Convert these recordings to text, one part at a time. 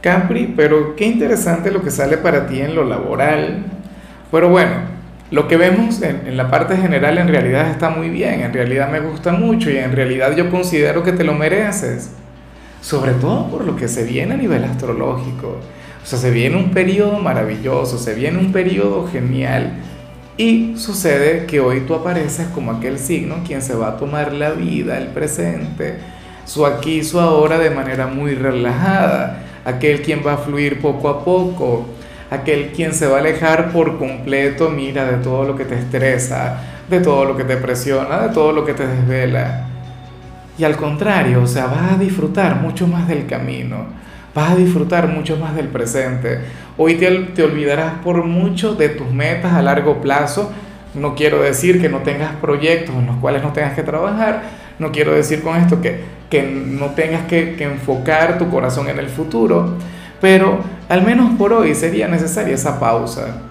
Capri, pero qué interesante lo que sale para ti en lo laboral. Pero bueno, lo que vemos en, la parte general en realidad está muy bien, en realidad me gusta mucho y en realidad yo considero que te lo mereces. Sobre todo por lo que se viene a nivel astrológico. O sea, se viene un periodo maravilloso, se viene un periodo genial. Y sucede que hoy tú apareces como aquel signo quien se va a tomar la vida, el presente, su aquí, su ahora de manera muy relajada aquel quien va a fluir poco a poco, aquel quien se va a alejar por completo, mira, de todo lo que te estresa, de todo lo que te presiona, de todo lo que te desvela. Y al contrario, o sea, vas a disfrutar mucho más del camino, vas a disfrutar mucho más del presente. Hoy te, te olvidarás por mucho de tus metas a largo plazo. No quiero decir que no tengas proyectos en los cuales no tengas que trabajar, no quiero decir con esto que, que no tengas que, que enfocar tu corazón en el futuro, pero al menos por hoy sería necesaria esa pausa.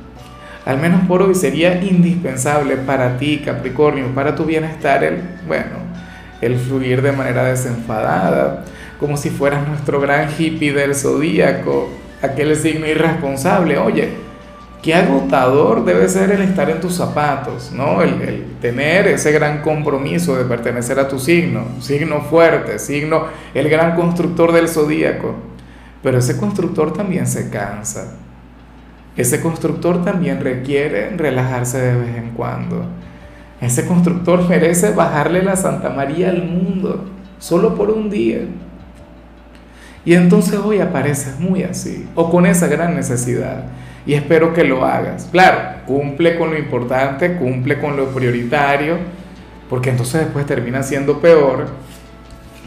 Al menos por hoy sería indispensable para ti, Capricornio, para tu bienestar, el, bueno, el fluir de manera desenfadada, como si fueras nuestro gran hippie del zodíaco, aquel signo irresponsable. Oye, qué agotador debe ser el estar en tus zapatos, ¿no? El, tener ese gran compromiso de pertenecer a tu signo, signo fuerte, signo, el gran constructor del zodíaco. Pero ese constructor también se cansa. Ese constructor también requiere relajarse de vez en cuando. Ese constructor merece bajarle la Santa María al mundo, solo por un día. Y entonces hoy apareces muy así, o con esa gran necesidad y espero que lo hagas. Claro, cumple con lo importante, cumple con lo prioritario, porque entonces después termina siendo peor.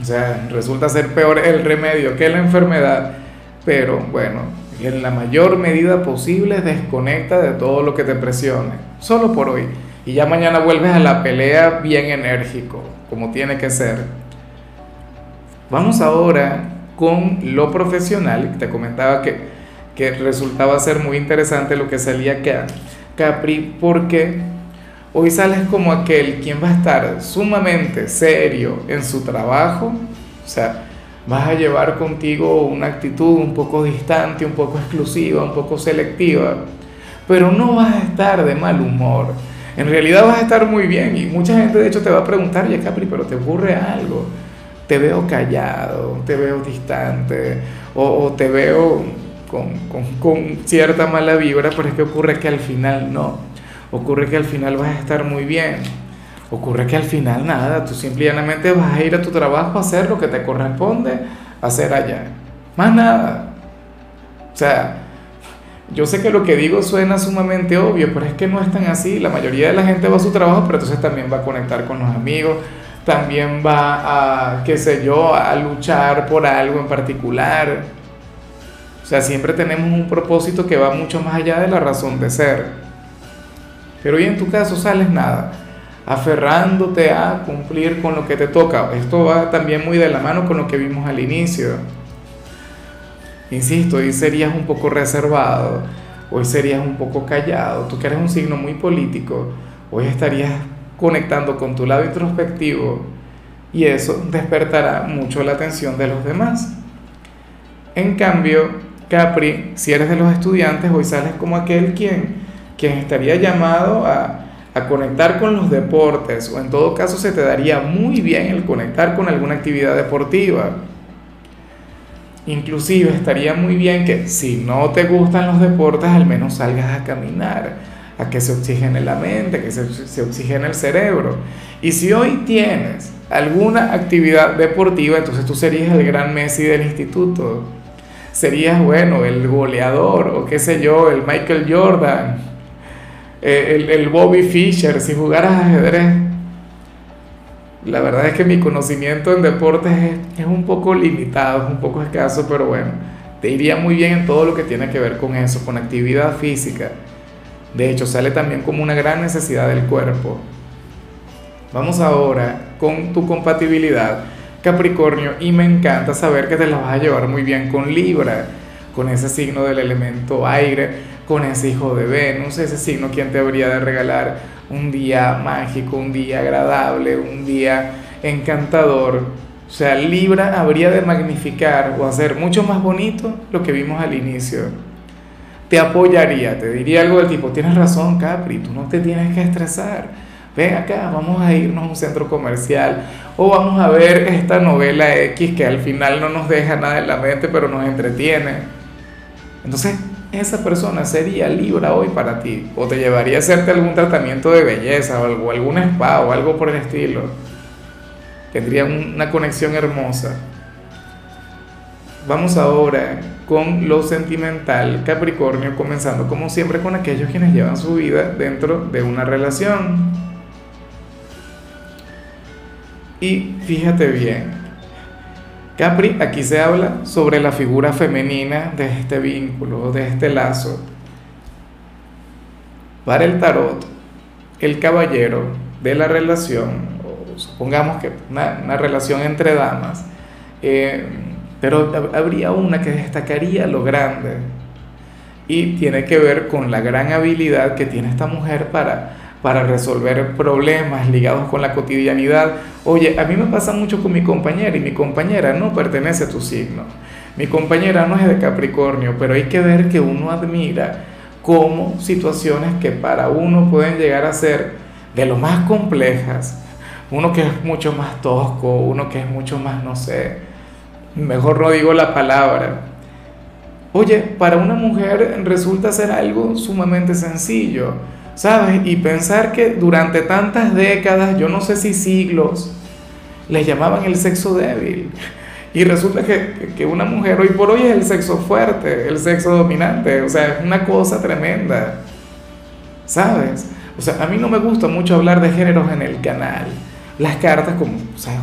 O sea, resulta ser peor el remedio que la enfermedad, pero bueno, en la mayor medida posible desconecta de todo lo que te presione, solo por hoy. Y ya mañana vuelves a la pelea bien enérgico, como tiene que ser. Vamos ahora con lo profesional, te comentaba que que resultaba ser muy interesante lo que salía acá, Capri, porque hoy sales como aquel quien va a estar sumamente serio en su trabajo, o sea, vas a llevar contigo una actitud un poco distante, un poco exclusiva, un poco selectiva, pero no vas a estar de mal humor. En realidad vas a estar muy bien y mucha gente de hecho te va a preguntar, ya Capri, pero te ocurre algo. Te veo callado, te veo distante o, o te veo con, con, cierta mala vibra, pero es que ocurre que al final no. Ocurre que al final vas a estar muy bien. Ocurre que al final nada, tú simplemente vas a ir a tu trabajo a hacer lo que te corresponde hacer allá. Más nada. O sea, yo sé que lo que digo suena sumamente obvio, pero es que no es tan así. La mayoría de la gente va a su trabajo, pero entonces también va a conectar con los amigos, también va a, qué sé yo, a luchar por algo en particular o sea, siempre tenemos un propósito que va mucho más allá de la razón de ser. Pero hoy en tu caso sales nada, aferrándote a cumplir con lo que te toca. Esto va también muy de la mano con lo que vimos al inicio. Insisto, hoy serías un poco reservado, hoy serías un poco callado, tú que eres un signo muy político, hoy estarías conectando con tu lado introspectivo y eso despertará mucho la atención de los demás. En cambio, Capri, si eres de los estudiantes, hoy sales como aquel quien, estaría llamado a, conectar con los deportes o en todo caso se te daría muy bien el conectar con alguna actividad deportiva. Inclusive estaría muy bien que si no te gustan los deportes, al menos salgas a caminar, a que se oxigene la mente, que se, se oxigene el cerebro. Y si hoy tienes alguna actividad deportiva, entonces tú serías el gran Messi del instituto serías, bueno, el goleador o qué sé yo, el Michael Jordan, eh, el, Bobby Fischer, si jugaras ajedrez. La verdad es que mi conocimiento en deportes es, un poco limitado, es un poco escaso, pero bueno, te iría muy bien en todo lo que tiene que ver con eso, con actividad física. De hecho, sale también como una gran necesidad del cuerpo. Vamos ahora con tu compatibilidad, Capricornio, y me encanta saber que te la vas a llevar muy bien con Libra, con ese signo del elemento aire, con ese hijo de Venus, ese signo quien te habría de regalar un día mágico, un día agradable, un día encantador. O sea, Libra habría de magnificar o hacer mucho más bonito lo que vimos al inicio. Te apoyaría, te diría algo del tipo, tienes razón Capri, tú no te tienes que estresar. Ven acá, vamos a irnos a un centro comercial o vamos a ver esta novela X que al final no nos deja nada en la mente pero nos entretiene. Entonces, esa persona sería Libra hoy para ti o te llevaría a hacerte algún tratamiento de belleza o, algún spa o algo por el estilo tendría una conexión hermosa. Vamos ahora con lo sentimental, Capricornio, comenzando como siempre con aquellos quienes llevan su vida dentro de una relación. Y fíjate bien, Capri, aquí se habla sobre la figura femenina de este vínculo, de este lazo. Para el tarot, el caballero de la relación supongamos que una, relación entre damas, eh, pero habría una que destacaría lo grande y tiene que ver con la gran habilidad que tiene esta mujer para, para resolver problemas ligados con la cotidianidad. Oye, a mí me pasa mucho con mi compañera y mi compañera no pertenece a tu signo. Mi compañera no es de Capricornio, pero hay que ver que uno admira cómo situaciones que para uno pueden llegar a ser de lo más complejas, uno que es mucho más tosco, uno que es mucho más, no sé, mejor no digo la palabra. Oye, para una mujer resulta ser algo sumamente sencillo, ¿sabes? Y pensar que durante tantas décadas, yo no sé si siglos, le llamaban el sexo débil. Y resulta que, que, una mujer hoy por hoy es el sexo fuerte, el sexo dominante, o sea, es una cosa tremenda, ¿sabes? O sea, a mí no me gusta mucho hablar de géneros en el canal, las cartas, como, o sea,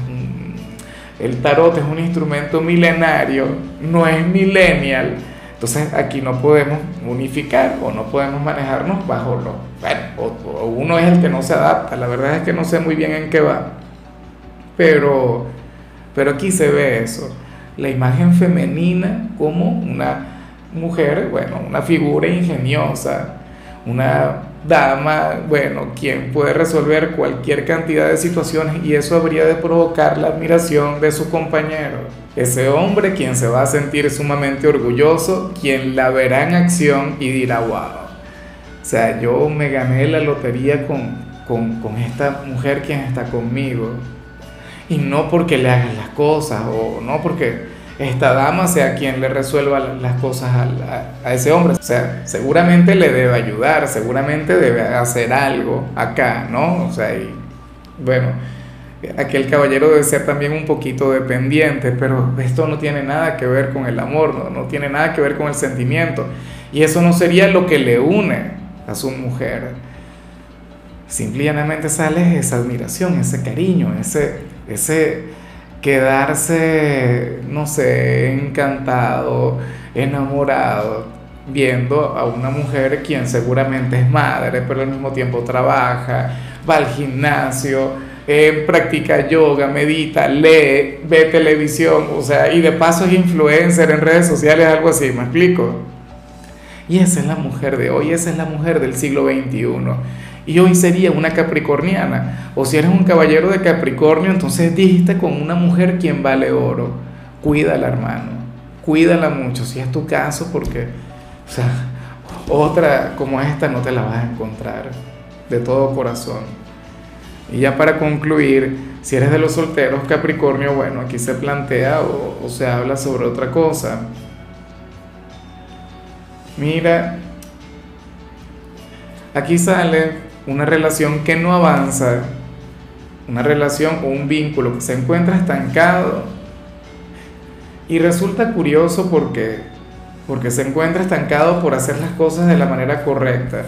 el tarot es un instrumento milenario, no es millennial. Entonces aquí no podemos unificar o no podemos manejarnos bajo lo... Bueno, o, uno es el que no se adapta, la verdad es que no sé muy bien en qué va. Pero, pero aquí se ve eso, la imagen femenina como una mujer, bueno, una figura ingeniosa, una dama, bueno, quien puede resolver cualquier cantidad de situaciones y eso habría de provocar la admiración de su compañero. Ese hombre quien se va a sentir sumamente orgulloso, quien la verá en acción y dirá, wow, o sea, yo me gané la lotería con, con, con esta mujer quien está conmigo. Y no porque le hagan las cosas o no porque esta dama sea quien le resuelva las cosas a, ese hombre. O sea, seguramente le debe ayudar, seguramente debe hacer algo acá, ¿no? O sea, y bueno, aquel caballero debe ser también un poquito dependiente, pero esto no tiene nada que ver con el amor, no, no tiene nada que ver con el sentimiento. Y eso no sería lo que le une a su mujer. Simplemente sale esa admiración, ese cariño, ese, ese, quedarse, no sé, encantado, enamorado, viendo a una mujer quien seguramente es madre, pero al mismo tiempo trabaja, va al gimnasio, eh, practica yoga, medita, lee, ve televisión, o sea, y de paso es influencer en redes sociales, algo así, ¿me explico? Y esa es la mujer de hoy, esa es la mujer del siglo XXI y hoy sería una capricorniana. O si eres un caballero de Capricornio, entonces dijiste con una mujer quien vale oro. Cuídala, hermano. Cuídala mucho, si es tu caso, porque, o sea, otra como esta no te la vas a encontrar de todo corazón. Y ya para concluir, si eres de los solteros Capricornio, bueno, aquí se plantea o, o se habla sobre otra cosa. Mira, aquí sale una relación que no avanza, una relación o un vínculo que se encuentra estancado. Y resulta curioso porque, porque se encuentra estancado por hacer las cosas de la manera correcta.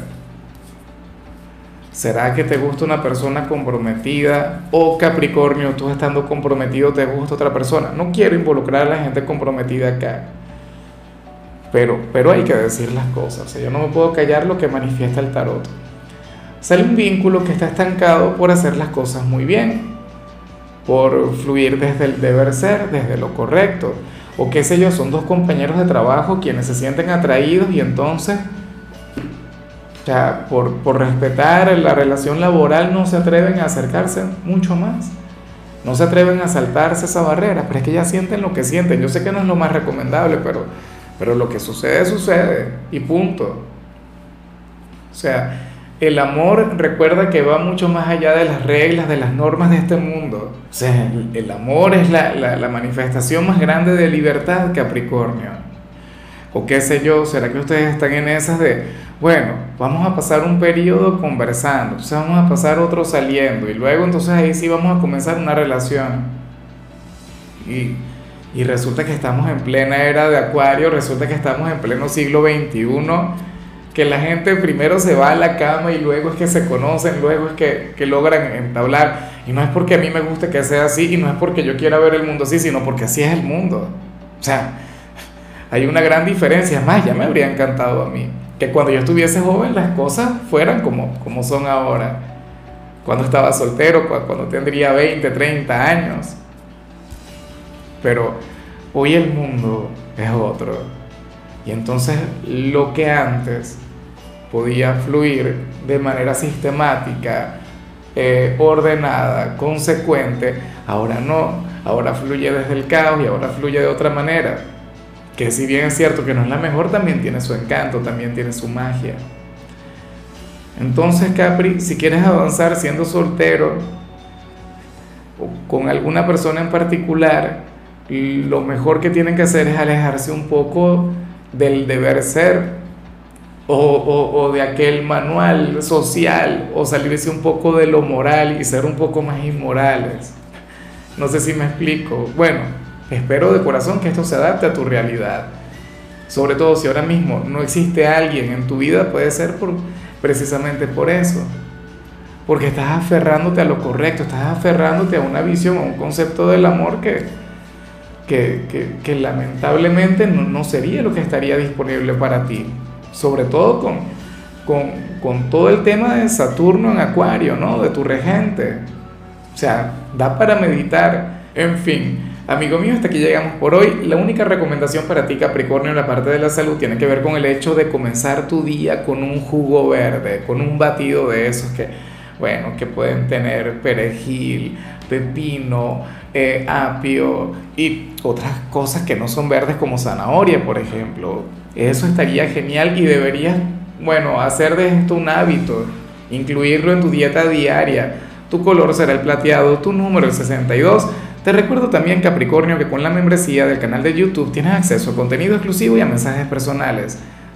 ¿Será que te gusta una persona comprometida? O Capricornio, tú estando comprometido te gusta otra persona. No quiero involucrar a la gente comprometida acá. pero, pero hay que decir las cosas. Yo no me puedo callar lo que manifiesta el tarot. Sale un vínculo que está estancado por hacer las cosas muy bien, por fluir desde el deber ser, desde lo correcto. O qué sé yo, son dos compañeros de trabajo quienes se sienten atraídos y entonces, o sea, por, por respetar la relación laboral no se atreven a acercarse mucho más. No se atreven a saltarse esa barrera, pero es que ya sienten lo que sienten. Yo sé que no es lo más recomendable, pero pero lo que sucede, sucede y punto. O sea, el amor recuerda que va mucho más allá de las reglas, de las normas de este mundo. O sea, el, amor es la, la, manifestación más grande de libertad, Capricornio. O qué sé yo, ¿será que ustedes están en esas de, bueno, vamos a pasar un periodo conversando, entonces vamos a pasar otro saliendo y luego entonces ahí sí vamos a comenzar una relación? Y y resulta que estamos en plena era de Acuario, resulta que estamos en pleno siglo XXI, que la gente primero se va a la cama y luego es que se conocen, luego es que, que logran entablar. Y no es porque a mí me guste que sea así y no es porque yo quiera ver el mundo así, sino porque así es el mundo. O sea, hay una gran diferencia. Más, ya me habría encantado a mí que cuando yo estuviese joven las cosas fueran como, como son ahora. Cuando estaba soltero, cuando tendría 20, 30 años. Pero hoy el mundo es otro. Y entonces lo que antes podía fluir de manera sistemática, eh, ordenada, consecuente, ahora no, ahora fluye desde el caos y ahora fluye de otra manera. Que si bien es cierto que no es la mejor, también tiene su encanto, también tiene su magia. Entonces, Capri, si quieres avanzar siendo soltero o con alguna persona en particular, lo mejor que tienen que hacer es alejarse un poco del deber ser o, de aquel manual social o salirse un poco de lo moral y ser un poco más inmorales. No sé si me explico. Bueno, espero de corazón que esto se adapte a tu realidad. Sobre todo si ahora mismo no existe alguien en tu vida, puede ser por, precisamente por eso. Porque estás aferrándote a lo correcto, estás aferrándote a una visión, a un concepto del amor que, que, lamentablemente no, sería lo que estaría disponible para ti, sobre todo con, con, todo el tema de Saturno en Acuario, ¿no? De tu regente. O sea, da para meditar. En fin, amigo mío, hasta aquí llegamos por hoy. La única recomendación para ti, Capricornio, en la parte de la salud tiene que ver con el hecho de comenzar tu día con un jugo verde, con un batido de esos que, bueno, que pueden tener perejil, pepino, eh, apio y otras cosas que no son verdes como zanahoria, por ejemplo. Eso estaría genial y deberías, bueno, hacer de esto un hábito, incluirlo en tu dieta diaria. Tu color será el plateado, tu número el 62. Te recuerdo también, Capricornio, que con la membresía del canal de YouTube tienes acceso a contenido exclusivo y a mensajes personales.